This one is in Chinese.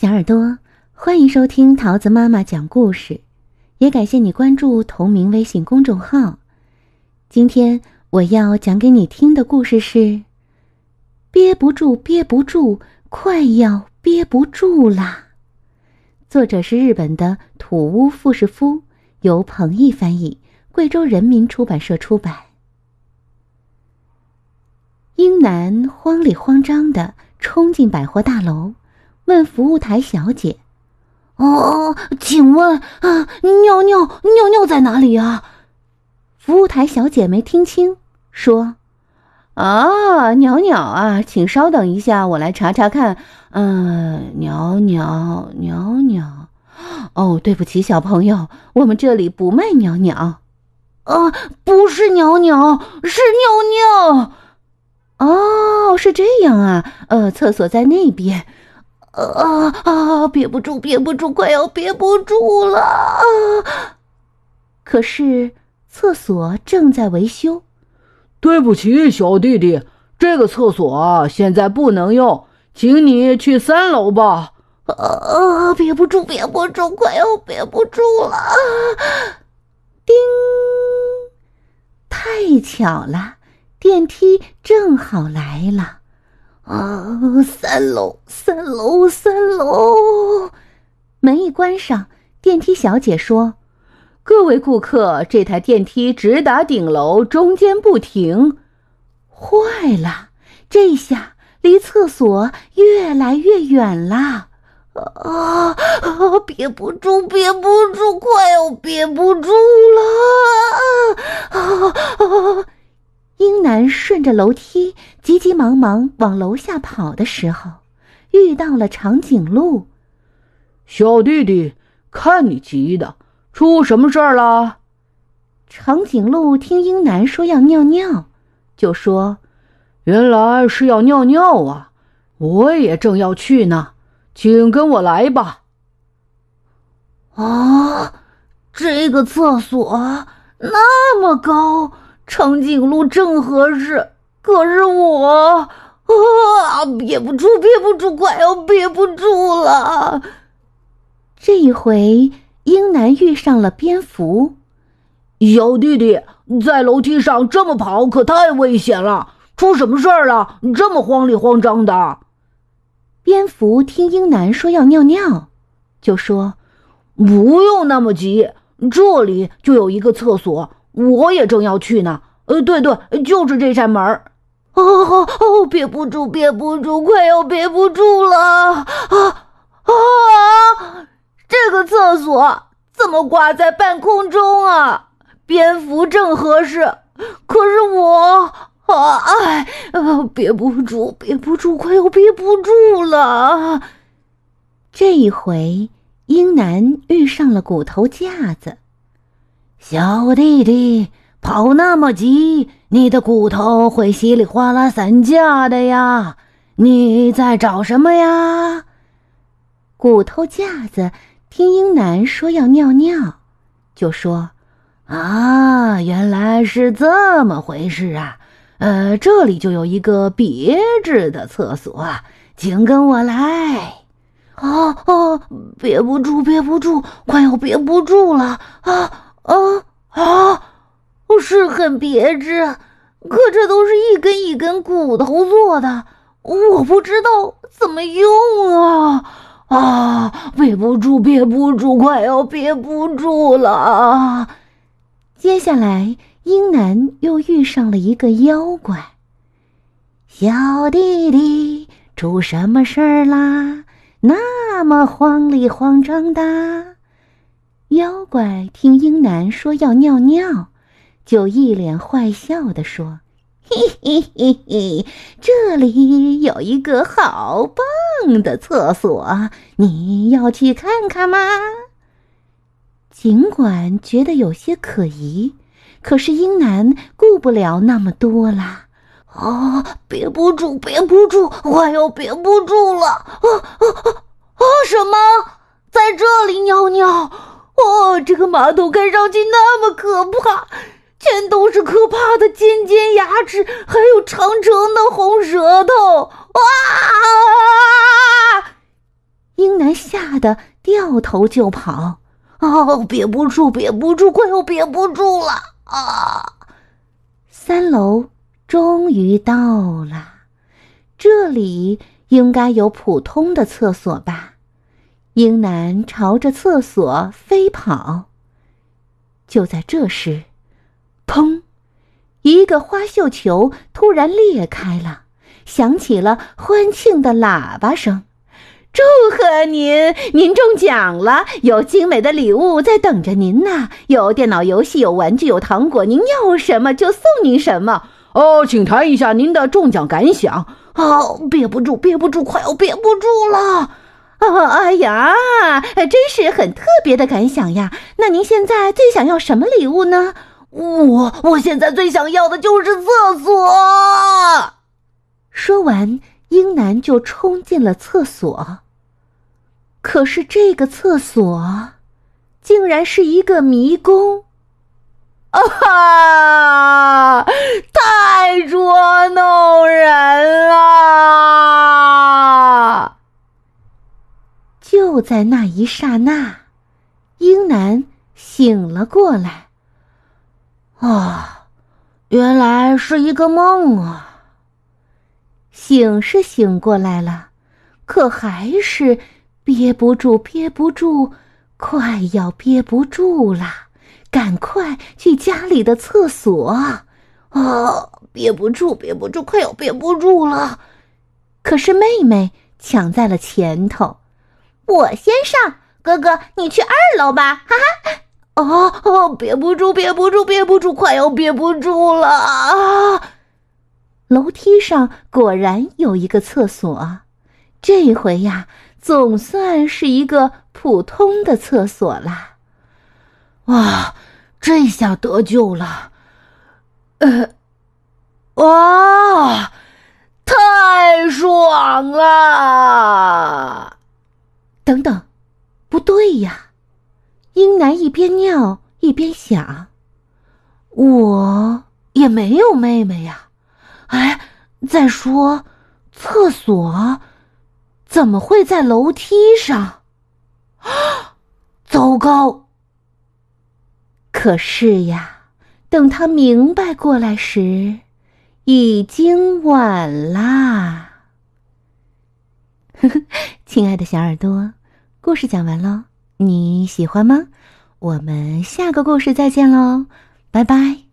小耳朵，欢迎收听桃子妈妈讲故事，也感谢你关注同名微信公众号。今天我要讲给你听的故事是：憋不住，憋不住，快要憋不住啦！作者是日本的土屋富士夫，由彭毅翻译，贵州人民出版社出版。英男慌里慌张的冲进百货大楼。问服务台小姐：“哦，请问啊，尿尿尿尿在哪里啊？”服务台小姐没听清，说：“啊，鸟鸟啊，请稍等一下，我来查查看。嗯，鸟鸟鸟鸟，哦，对不起，小朋友，我们这里不卖鸟鸟。啊，不是鸟鸟，是尿尿。哦，是这样啊。呃，厕所在那边。”啊啊！憋不住，憋不住，快要憋不住了！可是厕所正在维修。对不起，小弟弟，这个厕所现在不能用，请你去三楼吧。啊！憋不住，憋不住，快要憋不住了！叮！太巧了，电梯正好来了。啊，三楼，三楼，三楼！门一关上，电梯小姐说：“各位顾客，这台电梯直达顶楼，中间不停。”坏了，这下离厕所越来越远了！啊啊！憋不住，憋不住，快要憋不住了！啊啊！英男顺着楼梯急急忙忙往楼下跑的时候，遇到了长颈鹿。小弟弟，看你急的，出什么事儿了？长颈鹿听英男说要尿尿，就说：“原来是要尿尿啊！我也正要去呢，请跟我来吧。”啊，这个厕所那么高。长颈鹿正合适，可是我啊，憋不住，憋不住，快要憋不住了。这一回，英男遇上了蝙蝠。小弟弟在楼梯上这么跑，可太危险了！出什么事儿了？这么慌里慌张的。蝙蝠听英男说要尿尿，就说：“不用那么急，这里就有一个厕所。”我也正要去呢，呃，对对，就是这扇门儿。哦哦，憋不住，憋不住，快要憋不住了！啊啊！这个厕所怎么挂在半空中啊？蝙蝠正合适，可是我啊，哎，憋不住，憋不住，快要憋不住了。这一回，英男遇上了骨头架子。小弟弟跑那么急，你的骨头会稀里哗啦散架的呀！你在找什么呀？骨头架子听英男说要尿尿，就说：“啊，原来是这么回事啊！呃，这里就有一个别致的厕所，请跟我来。”啊啊！憋不住，憋不住，快要憋不住了啊！啊啊！是很别致，可这都是一根一根骨头做的，我不知道怎么用啊！啊，憋不住，憋不住，快要憋不住了！接下来，英男又遇上了一个妖怪。小弟弟，出什么事儿啦？那么慌里慌张的。妖怪听英男说要尿尿，就一脸坏笑的说：“嘿嘿嘿嘿，这里有一个好棒的厕所，你要去看看吗？”尽管觉得有些可疑，可是英男顾不了那么多啦。啊，憋不住，憋不住，我要憋不住了！啊啊啊啊！什么，在这里尿尿？哦，这个马桶看上去那么可怕，全都是可怕的尖尖牙齿，还有长长的红舌头！哇！英男吓得掉头就跑。哦，憋不住，憋不住，快要憋不住了啊！三楼终于到了，这里应该有普通的厕所吧？英男朝着厕所飞跑。就在这时，砰！一个花绣球突然裂开了，响起了欢庆的喇叭声。祝贺您，您中奖了！有精美的礼物在等着您呢，有电脑游戏，有玩具，有糖果，您要什么就送您什么。哦，请谈一下您的中奖感想。哦，憋不住，憋不住，快要憋不住了！哦，哎呀，真是很特别的感想呀！那您现在最想要什么礼物呢？我，我现在最想要的就是厕所。说完。英男就冲进了厕所，可是这个厕所竟然是一个迷宫！啊哈，太捉弄人了！就在那一刹那，英男醒了过来。啊，原来是一个梦啊！醒是醒过来了，可还是憋不住，憋不住，快要憋不住了！赶快去家里的厕所！啊，憋不住，憋不住，快要憋不住了！可是妹妹抢在了前头，我先上，哥哥你去二楼吧！哈哈！哦哦，憋不住，憋不住，憋不住，快要憋不住了！啊！楼梯上果然有一个厕所，这回呀，总算是一个普通的厕所了。哇，这下得救了！呃，哇，太爽了！等等，不对呀！英男一边尿一边想：我也没有妹妹呀。哎，再说，厕所怎么会在楼梯上？啊，糟糕！可是呀，等他明白过来时，已经晚啦。呵呵，亲爱的小耳朵，故事讲完了，你喜欢吗？我们下个故事再见喽，拜拜。